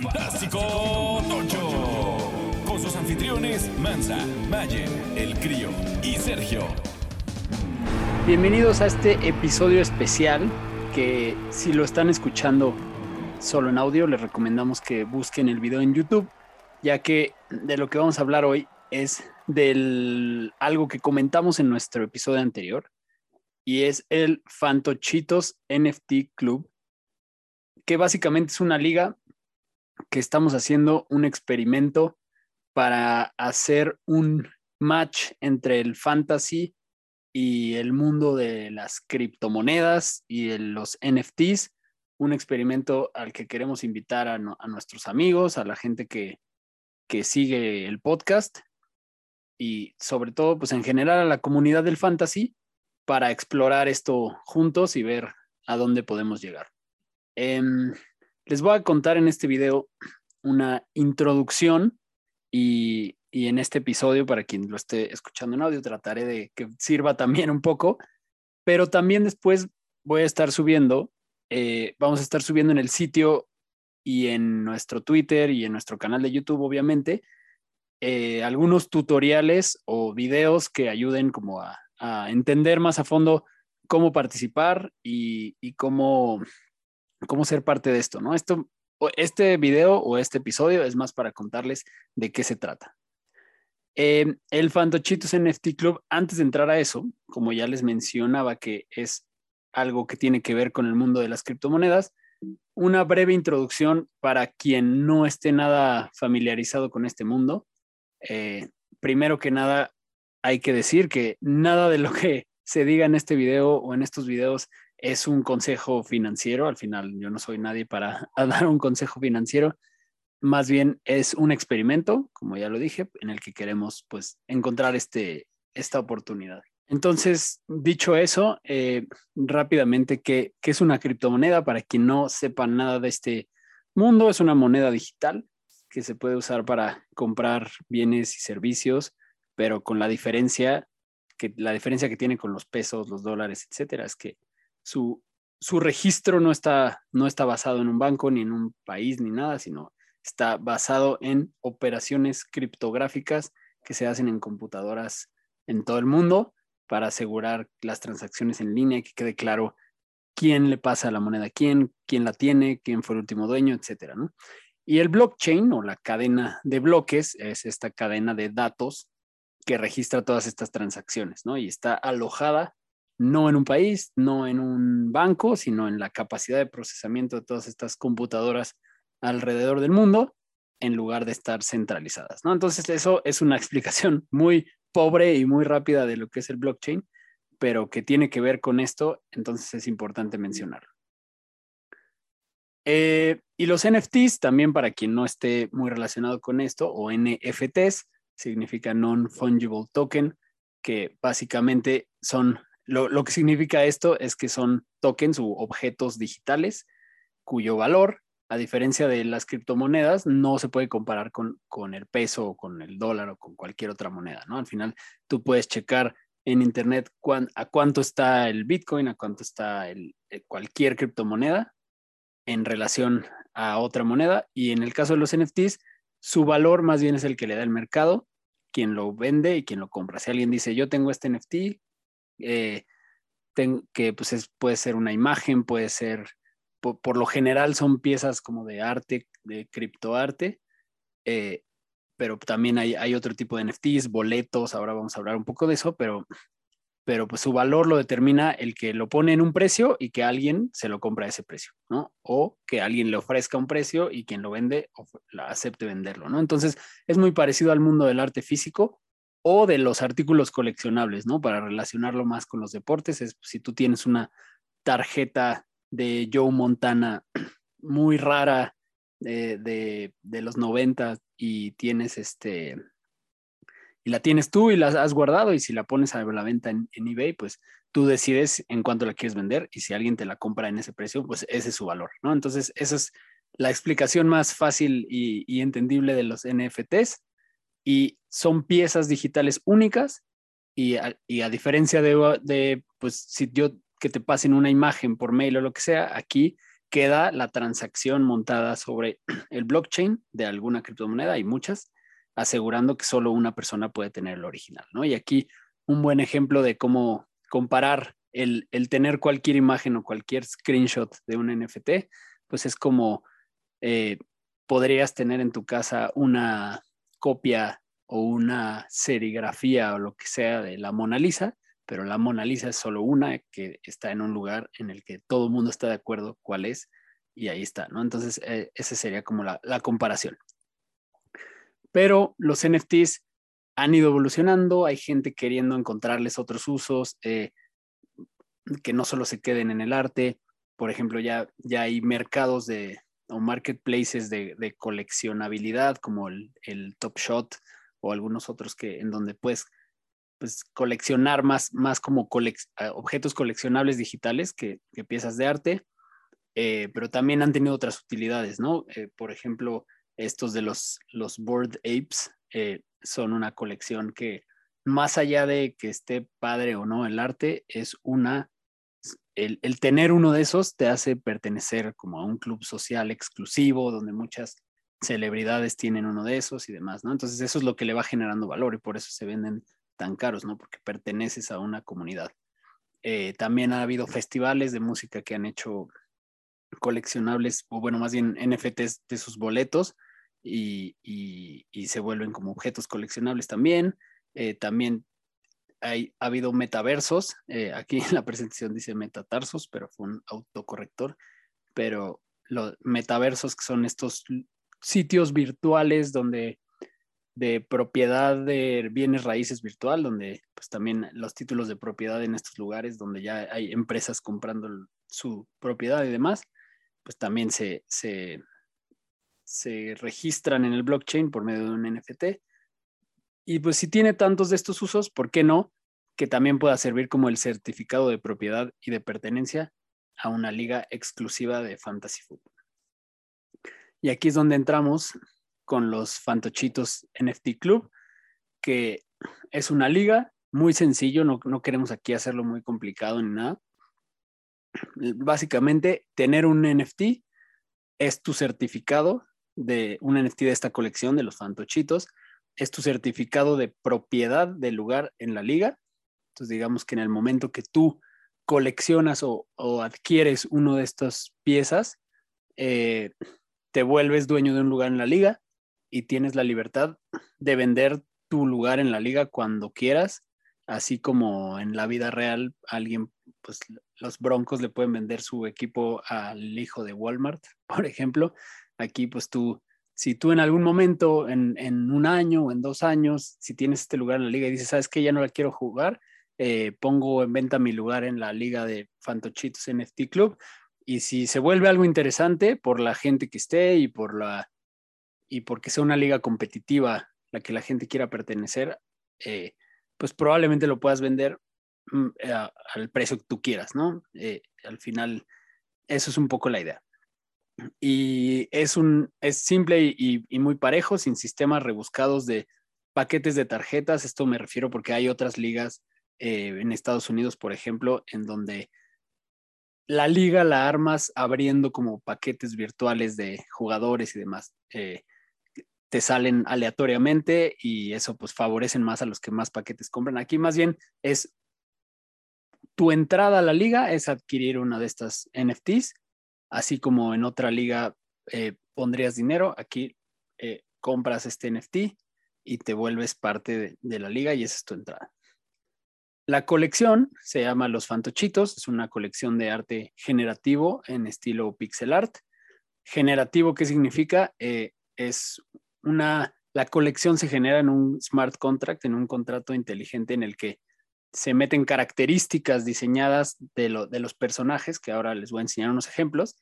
Fantástico Tocho. Con sus anfitriones Mansa, Mayer, El Crío y Sergio. Bienvenidos a este episodio especial que si lo están escuchando solo en audio, les recomendamos que busquen el video en YouTube, ya que de lo que vamos a hablar hoy es del algo que comentamos en nuestro episodio anterior y es el Fantochitos NFT Club, que básicamente es una liga que estamos haciendo un experimento para hacer un match entre el fantasy y el mundo de las criptomonedas y los NFTs, un experimento al que queremos invitar a, nuestros amigos, a la gente que, que sigue el podcast y sobre todo, pues en general a la comunidad del fantasy para explorar esto juntos y ver a dónde podemos llegar. Em, les voy a contar en este video una introducción y, en este episodio, para quien lo esté escuchando en audio, trataré de que sirva también un poco, pero también después voy a estar subiendo, eh, vamos a estar subiendo en el sitio y en nuestro Twitter y en nuestro canal de YouTube, obviamente, eh, algunos tutoriales o videos que ayuden como a, entender más a fondo cómo participar y, y cómo, cómo ser parte de esto, ¿no? Esto este video o este episodio es más para contarles de qué se trata. Eh, el Fantochitos NFT Club, antes de entrar a eso, como ya les mencionaba que es algo que tiene que ver con el mundo de las criptomonedas, una breve introducción para quien no esté nada familiarizado con este mundo. Eh, primero que nada, hay que decir que nada de lo que se diga en este video o en estos videos es un consejo financiero. Al final, yo no soy nadie para dar un consejo financiero. Más bien es un experimento, como ya lo dije, en el que queremos pues encontrar este, esta oportunidad. Entonces, dicho eso, eh, rápidamente, ¿qué, ¿qué es una criptomoneda? Para quien no sepa nada de este mundo, es una moneda digital que se puede usar para comprar bienes y servicios, pero con la diferencia que la diferencia que tiene con los pesos, los dólares, etcétera, es que su, registro no está, no está basado en un banco, ni en un país, ni nada, sino está basado en operaciones criptográficas que se hacen en computadoras en todo el mundo para asegurar las transacciones en línea que quede claro quién le pasa la moneda a quién, quién la tiene, quién fue el último dueño, etcétera, Y el blockchain o la cadena de bloques es esta cadena de datos que registra todas estas transacciones, ¿no? Y está alojada no en un país, no en un banco, sino en la capacidad de procesamiento de todas estas computadoras alrededor del mundo, en lugar de estar centralizadas. ¿no? Entonces, eso es una explicación muy pobre y muy rápida de lo que es el blockchain, pero que tiene que ver con esto, entonces es importante mencionarlo. Eh, y los NFTs, también para quien no esté muy relacionado con esto, o NFTs, significa Non-Fungible Token, que básicamente son lo, que significa esto es que son tokens u objetos digitales cuyo valor, a diferencia de las criptomonedas, no se puede comparar con, con el peso o con el dólar o con cualquier otra moneda, ¿no? Al final, tú puedes checar en Internet a cuánto está el Bitcoin, a cuánto está el, eh, cualquier criptomoneda en relación a otra moneda. Y en el caso de los NFTs, su valor más bien es el que le da el mercado, quien lo vende y quien lo compra. Si alguien dice, yo tengo este NFT, eh, que pues puede ser una imagen, puede ser, por, lo general son piezas como de arte, de criptoarte, eh, pero también hay, hay, otro tipo de NFTs, boletos, ahora vamos a hablar un poco de eso, pero, pero pues su valor lo determina el que lo pone en un precio y que alguien se lo compra a ese precio, ¿no? O que alguien le ofrezca un precio y quien lo vende acepte venderlo, ¿no? Entonces es muy parecido al mundo del arte físico, o de los artículos coleccionables, ¿no? Para relacionarlo más con los deportes, es si tú tienes una tarjeta de Joe Montana muy rara de, los 90 y tienes este, y la tienes tú y la has guardado y si la pones a la venta en, eBay, pues tú decides en cuánto la quieres vender y si alguien te la compra en ese precio, pues ese es su valor, ¿no? Entonces, esa es la explicación más fácil y, y entendible de los NFTs y son piezas digitales únicas y a, diferencia de, pues si yo que te pasen una imagen por mail o lo que sea, aquí queda la transacción montada sobre el blockchain de alguna criptomoneda, hay muchas, asegurando que solo una persona puede tener el original, ¿no? Y aquí un buen ejemplo de cómo comparar el, tener cualquier imagen o cualquier screenshot de un NFT, pues es como eh, podrías tener en tu casa una copia o una serigrafía o lo que sea de la Mona Lisa, pero la Mona Lisa es solo una que está en un lugar en el que todo el mundo está de acuerdo cuál es y ahí está, ¿no? Entonces, eh, esa sería como la, comparación. Pero los NFTs han ido evolucionando, hay gente queriendo encontrarles otros usos, eh, que no solo se queden en el arte. Por ejemplo, ya, ya hay mercados de, o marketplaces de, coleccionabilidad como el, Top Shot o algunos otros que en donde puedes pues, coleccionar más, más como objetos coleccionables digitales que, piezas de arte, eh, pero también han tenido otras utilidades, ¿no? Eh, por ejemplo, estos de los, los Board Apes eh, son una colección que más allá de que esté padre o no el arte, es una, el, tener uno de esos te hace pertenecer como a un club social exclusivo donde muchas celebridades tienen uno de esos y demás, ¿no? Entonces eso es lo que le va generando valor y por eso se venden tan caros, ¿no? Porque perteneces a una comunidad. Eh, también ha habido festivales de música que han hecho coleccionables, o bueno, más bien NFTs de sus boletos y, se vuelven como objetos coleccionables también. Eh, también hay, ha habido metaversos. Eh, aquí en la presentación dice metatarsos, pero fue un autocorrector. Pero los metaversos que son estos sitios virtuales donde de propiedad de bienes raíces virtual, donde pues también los títulos de propiedad en estos lugares donde ya hay empresas comprando su propiedad y demás, pues también se, se, se registran en el blockchain por medio de un NFT. Y pues si tiene tantos de estos usos, ¿por qué no? Que también pueda servir como el certificado de propiedad y de pertenencia a una liga exclusiva de Fantasy Football. Y aquí es donde entramos con los Fantochitos NFT Club, que es una liga muy sencillo, no, queremos aquí hacerlo muy complicado ni nada. Básicamente, tener un NFT es tu certificado de un NFT de esta colección de los Fantochitos, es tu certificado de propiedad del lugar en la liga. Entonces, digamos que en el momento que tú coleccionas o, adquieres uno de estas piezas, eh, te vuelves dueño de un lugar en la liga y tienes la libertad de vender tu lugar en la liga cuando quieras, así como en la vida real alguien, pues los Broncos le pueden vender su equipo al hijo de Walmart, por ejemplo. Aquí pues tú, si tú en algún momento, en, un año o en dos años, si tienes este lugar en la liga y dices, ¿sabes qué? Ya no la quiero jugar, eh, pongo en venta mi lugar en la liga de Fantochitos NFT Club. Y si se vuelve algo interesante por la gente que esté y por la y porque sea una liga competitiva la que la gente quiera pertenecer, eh, pues probablemente lo puedas vender mm, eh, al precio que tú quieras, ¿no? Al final, eso es un poco la idea. Y es, un, es simple y, muy parejo, sin sistemas rebuscados de paquetes de tarjetas. Esto me refiero porque hay otras ligas en Estados Unidos, por ejemplo, en donde la liga la armas abriendo como paquetes virtuales de jugadores y demás te salen aleatoriamente y eso pues favorecen más a los que más paquetes compran. Aquí más bien es tu entrada a la liga es adquirir una de estas NFTs, así como en otra liga eh, pondrías dinero, aquí eh, compras este NFT y te vuelves parte de, la liga y esa es tu entrada. La colección se llama Los Fantochitos, es una colección de arte generativo en estilo pixel art. Generativo, ¿qué significa? Eh, es una, la colección se genera en un smart contract, en un contrato inteligente en el que se meten características diseñadas de, los personajes, que ahora les voy a enseñar unos ejemplos,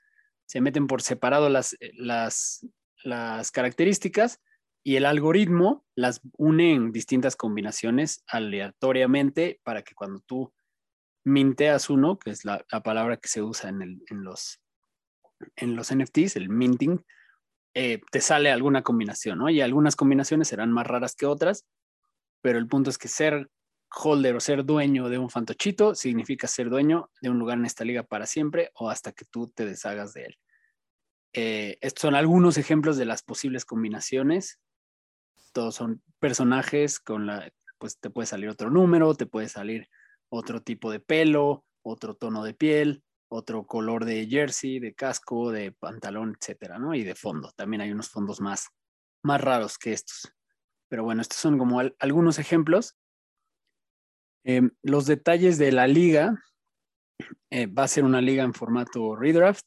se meten por separado las, las, las características y el algoritmo las une en distintas combinaciones aleatoriamente para que cuando tú minteas uno, que es la, palabra que se usa en, en, los, en los NFTs, el minting, eh, te sale alguna combinación, ¿no? Y algunas combinaciones serán más raras que otras, pero el punto es que ser holder o ser dueño de un fantochito significa ser dueño de un lugar en esta liga para siempre o hasta que tú te deshagas de él. Eh, estos son algunos ejemplos de las posibles combinaciones. Todos son personajes con la, pues te puede salir otro número, te puede salir otro tipo de pelo, otro tono de piel, otro color de jersey, de casco, de pantalón, etcétera, ¿no? Y de fondo. También hay unos fondos más, más raros que estos. Pero bueno, estos son como algunos ejemplos. Em, los detalles de la liga. Eh, va a ser una liga en formato redraft.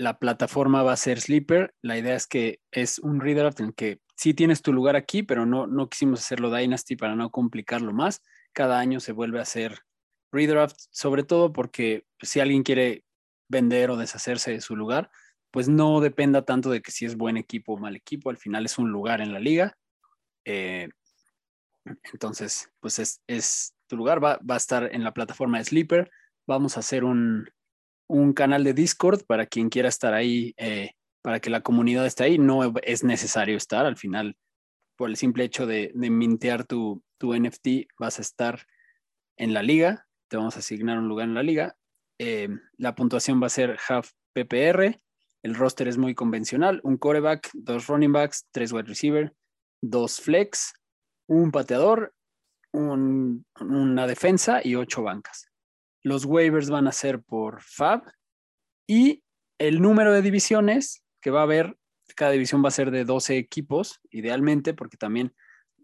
La plataforma va a ser Sleeper. La idea es que es un redraft en que sí tienes tu lugar aquí, pero no, no quisimos hacerlo Dynasty para no complicarlo más. Cada año se vuelve a hacer redraft, sobre todo porque si alguien quiere vender o deshacerse de su lugar, pues no dependa tanto de que si es buen equipo o mal equipo, al final es un lugar en la liga. Eh, entonces, pues es, tu lugar, va, a estar en la plataforma de Sleeper. Vamos a hacer un, canal de Discord para quien quiera estar ahí, eh, para que la comunidad esté ahí. No es necesario estar, al final, por el simple hecho de, mintear tu, tu NFT, vas a estar en la liga te vamos a asignar un lugar en la liga. Eh, la puntuación va a ser half PPR. El roster es muy convencional: un coreback, dos running backs, tres wide receiver, dos flex, un pateador, una defensa y ocho bancas. Los waivers van a ser por FAB y el número de divisiones que va a haber, cada división va a ser de 12 equipos, idealmente, porque también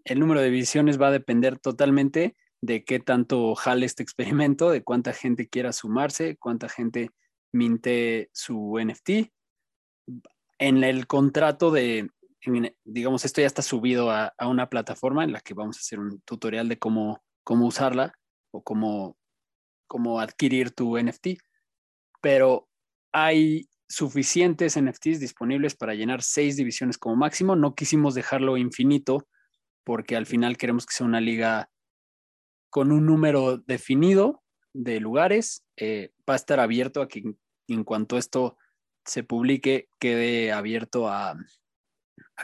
el número de divisiones va a depender totalmente de qué tanto jale este experimento, de cuánta gente quiera sumarse, cuánta gente minte su NFT. En el contrato de, digamos, esto ya está subido a, una plataforma en la que vamos a hacer un tutorial de cómo, cómo usarla o cómo, cómo adquirir tu NFT. Pero hay suficientes NFTs disponibles para llenar seis divisiones como máximo. No quisimos dejarlo infinito porque al final queremos que sea una liga con un número definido de lugares. Eh, va a estar abierto a que en cuanto esto se publique, quede abierto a,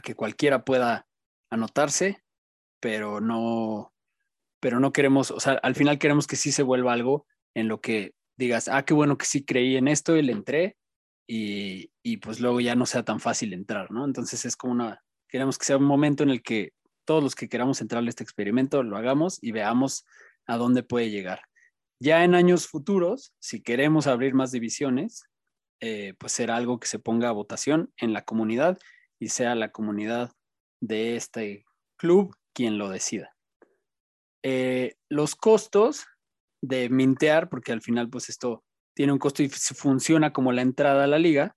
que cualquiera pueda anotarse, pero no, pero no queremos, o sea, al final queremos que sí se vuelva algo en lo que digas, ah, qué bueno que sí creí en esto y le entré, y, y pues luego ya no sea tan fácil entrar, ¿no? Entonces es como una, queremos que sea un momento en el que todos los que queramos entrar a este experimento lo hagamos y veamos a dónde puede llegar. Ya en años futuros, si queremos abrir más divisiones, eh, pues será algo que se ponga a votación en la comunidad y sea la comunidad de este club quien lo decida. Eh, los costos de mintear, porque al final pues esto tiene un costo y funciona como la entrada a la liga,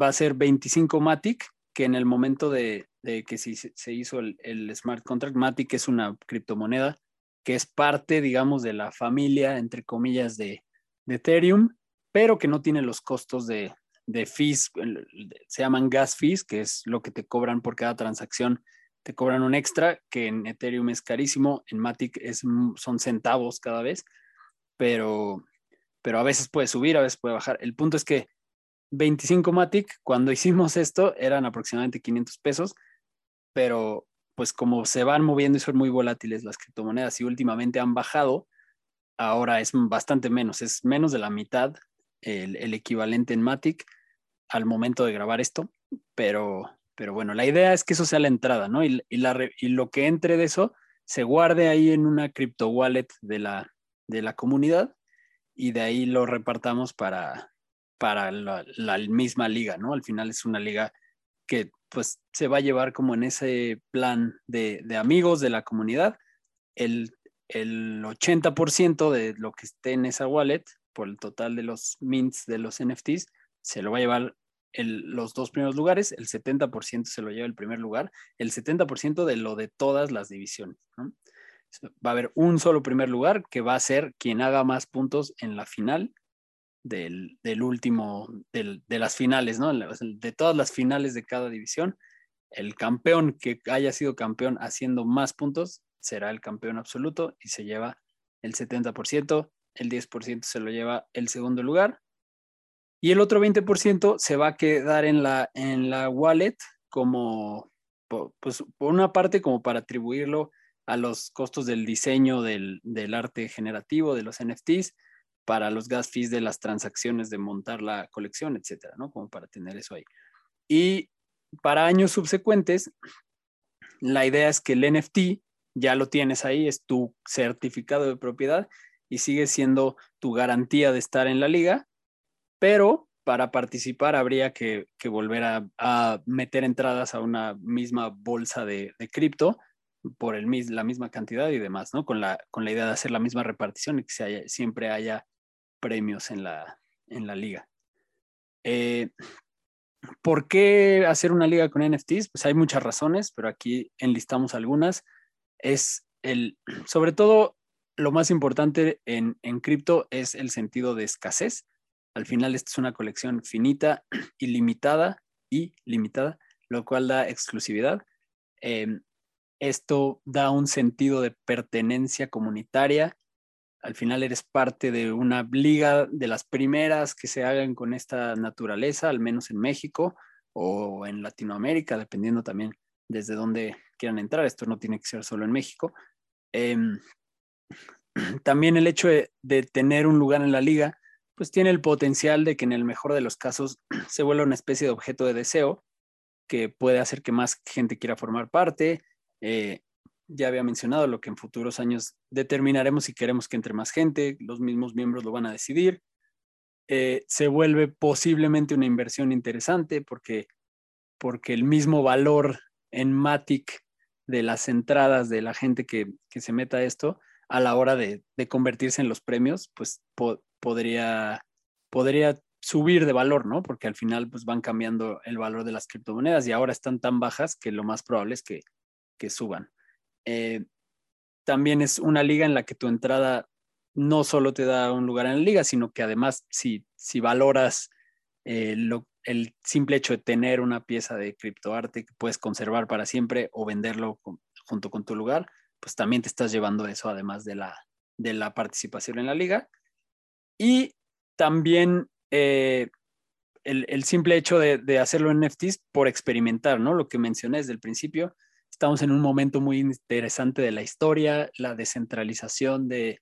va a ser 25 Matic, que en el momento de, de que se hizo el, smart contract. Matic es una criptomoneda que es parte, digamos, de la familia, entre comillas, de, Ethereum, pero que no tiene los costos de, de fees, se llaman gas fees, que es lo que te cobran por cada transacción. Te cobran un extra, que en Ethereum es carísimo, en Matic es, son centavos cada vez, pero, pero a veces puede subir, a veces puede bajar. El punto es que 25 Matic, cuando hicimos esto, eran aproximadamente 500 pesos pero pues como se van moviendo y son muy volátiles las criptomonedas y últimamente han bajado, ahora es bastante menos, es menos de la mitad el, equivalente en Matic al momento de grabar esto, pero, pero bueno, la idea es que eso sea la entrada, ¿no? Y, lo que entre de eso se guarde ahí en una crypto wallet de la, de la comunidad y de ahí lo repartamos para, para la, la misma liga, ¿no? Al final es una liga que pues se va a llevar como en ese plan de, amigos de la comunidad. El, el 80% de lo que esté en esa wallet, por el total de los mints de los NFTs, se lo va a llevar los dos primeros lugares, el 70% se lo lleva el primer lugar, el 70% de lo de todas las divisiones. Va a haber un solo primer lugar que va a ser quien haga más puntos en la final del, último, de las finales, ¿no? De todas las finales de cada división, el campeón que haya sido campeón haciendo más puntos será el campeón absoluto y se lleva el 70%, el 10% se lo lleva el segundo lugar y el otro 20% se va a quedar en la, en la wallet como, pues por una parte como para atribuirlo a los costos del diseño del, del arte generativo, de los NFTs, para los gas fees de las transacciones de montar la colección, etcétera, ¿no? Como para tener eso ahí. Y para años subsecuentes, la idea es que el NFT ya lo tienes ahí, es tu certificado de propiedad y sigue siendo tu garantía de estar en la liga, pero para participar habría que, volver a, meter entradas a una misma bolsa de, cripto por el, la misma cantidad y demás, ¿no? Con la, con la idea de hacer la misma repartición y que siempre haya premios en la, en la liga. Eh, ¿Por qué hacer una liga con NFTs? Pues hay muchas razones, pero aquí enlistamos algunas. Es el, sobre todo, lo más importante en, en cripto es el sentido de escasez. Al final, esta es una colección finita, ilimitada y limitada, lo cual da exclusividad. Em, esto da un sentido de pertenencia comunitaria. Al final eres parte de una liga de las primeras que se hagan con esta naturaleza, al menos en México o en Latinoamérica, dependiendo también desde dónde quieran entrar. Esto no tiene que ser solo en México. Em, también el hecho de, tener un lugar en la liga, pues tiene el potencial de que en el mejor de los casos se vuelva una especie de objeto de deseo que puede hacer que más gente quiera formar parte. Eh, ya había mencionado lo que en futuros años determinaremos si queremos que entre más gente, los mismos miembros lo van a decidir. Eh, se vuelve posiblemente una inversión interesante porque, porque el mismo valor en Matic de las entradas de la gente que, que se meta a esto a la hora de, de convertirse en los premios, pues podría, podría subir de valor, ¿no? Porque al final pues van cambiando el valor de las criptomonedas y ahora están tan bajas que lo más probable es que, que suban. Eh, también es una liga en la que tu entrada no solo te da un lugar en la liga, sino que además si, si valoras eh, el simple hecho de tener una pieza de criptoarte que puedes conservar para siempre o venderlo junto con tu lugar, pues también te estás llevando eso además de la, de la participación en la liga. Y también eh, el, simple hecho de, hacerlo en NFTs por experimentar, ¿no? Lo que mencioné desde el principio, estamos en un momento muy interesante de la historia, la descentralización de,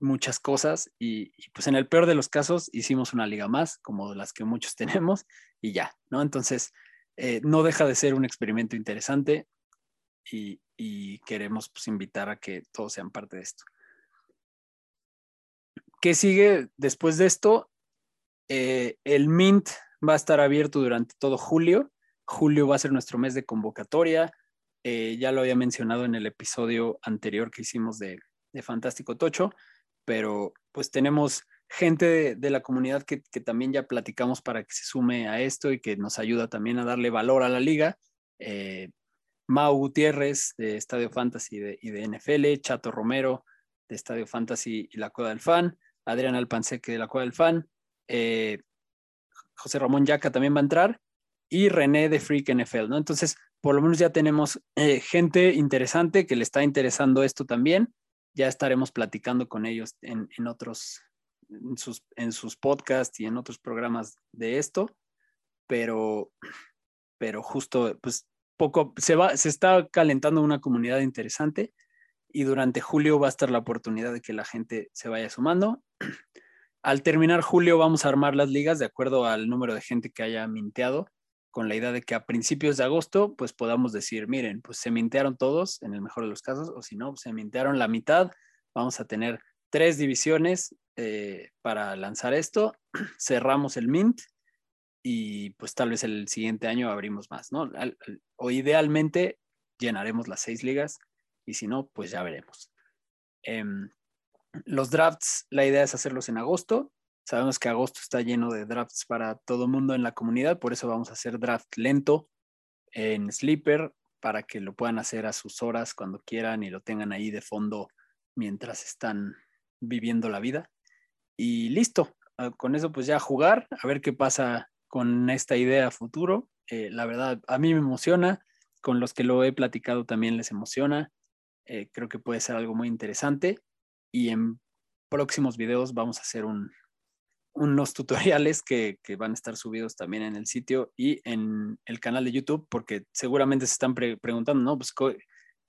muchas cosas y, pues en el peor de los casos hicimos una liga más, como las que muchos tenemos, y ya, ¿no? Entonces, eh, no deja de ser un experimento interesante y, queremos pues invitar a que todos sean parte de esto. ¿Qué sigue después de esto? Eh, el Mint va a estar abierto durante todo julio. Julio va a ser nuestro mes de convocatoria. Eh, ya lo había mencionado en el episodio anterior que hicimos de, de Fantástico Tocho pero pues tenemos gente de, la comunidad que, también ya platicamos para que se sume a esto y que nos ayuda también a darle valor a la liga. Eh, Mau Gutiérrez de Estadio Fantasy y de NFL, Chato Romero de Estadio Fantasy y la Cueva del Fan, Adrián Alpanseque de la Cueva del Fan, eh, José Ramón Yaca también va a entrar y René de Freak NFL, ¿no? Entonces, por lo menos ya tenemos eh, gente interesante que le está interesando esto también ya estaremos platicando con ellos en, otros, en sus, en sus podcasts y en otros programas de esto, pero, pero justo, pues poco, se, va, se está calentando una comunidad interesante y durante julio va a estar la oportunidad de que la gente se vaya sumando. Al terminar julio vamos a armar las ligas de acuerdo al número de gente que haya minteado con la idea de que a principios de agosto pues podamos decir, miren, pues se mintearon todos en el mejor de los casos, o si no, pues, se mintearon la mitad, vamos a tener tres divisiones eh, para lanzar esto, cerramos el mint y pues tal vez el siguiente año abrimos más, ¿no? o idealmente llenaremos las seis ligas y si no, pues ya veremos. Em, los drafts, la idea es hacerlos en agosto, Sabemos que agosto está lleno de drafts para todo mundo en la comunidad, por eso vamos a hacer draft lento en Sleeper para que lo puedan hacer a sus horas cuando quieran y lo tengan ahí de fondo mientras están viviendo la vida. Y listo, ah, con eso pues ya jugar, a ver qué pasa con esta idea futuro. Eh, la verdad, a mí me emociona, con los que lo he platicado también les emociona. Eh, creo que puede ser algo muy interesante y en próximos videos vamos a hacer un, unos tutoriales que, van a estar subidos también en el sitio y en el canal de YouTube, porque seguramente se están preguntando, ¿no? Pues,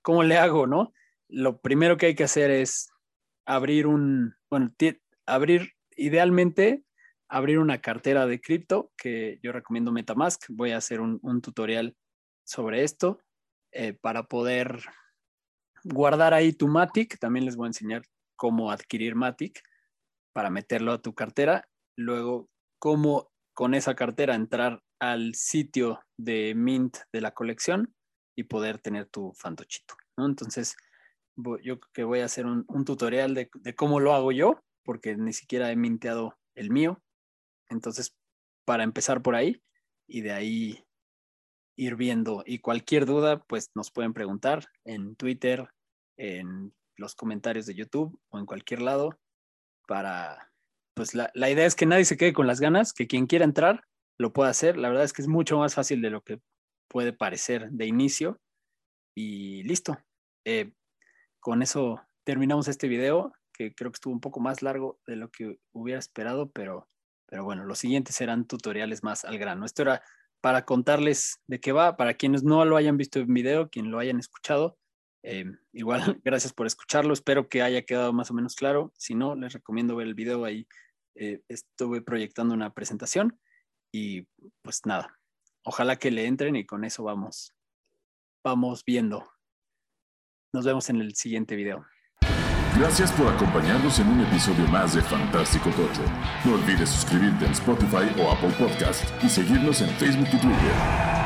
¿cómo le hago, no? Lo primero que hay que hacer es abrir un, bueno, abrir idealmente, abrir una cartera de cripto, que yo recomiendo Metamask. Voy a hacer un, tutorial sobre esto eh, para poder guardar ahí tu Matic. También les voy a enseñar cómo adquirir Matic para meterlo a tu cartera. Luego, cómo con esa cartera entrar al sitio de Mint de la colección y poder tener tu fantochito. Entonces, yo que voy a hacer un, tutorial de, cómo lo hago yo, porque ni siquiera he minteado el mío. Entonces, para empezar por ahí y de ahí ir viendo. Y cualquier duda, pues nos pueden preguntar en Twitter, en los comentarios de YouTube o en cualquier lado para, pues la, la idea es que nadie se quede con las ganas, que quien quiera entrar lo pueda hacer. La verdad es que es mucho más fácil de lo que puede parecer de inicio. Y listo. Eh, con eso terminamos este video, que creo que estuvo un poco más largo de lo que hubiera esperado, pero, pero bueno, los siguientes serán tutoriales más al grano. Esto era para contarles de qué va, para quienes no lo hayan visto en video, quien lo hayan escuchado. Eh, igual, gracias por escucharlo. Espero que haya quedado más o menos claro. Si no, les recomiendo ver el video ahí. Eh, estuve proyectando una presentación y pues nada, ojalá que le entren y con eso vamos, vamos viendo. Nos vemos en el siguiente video. Gracias por acompañarnos en un episodio más de Fantástico Tocho. No olvides suscribirte en Spotify o Apple Podcast y seguirnos en Facebook y Twitter.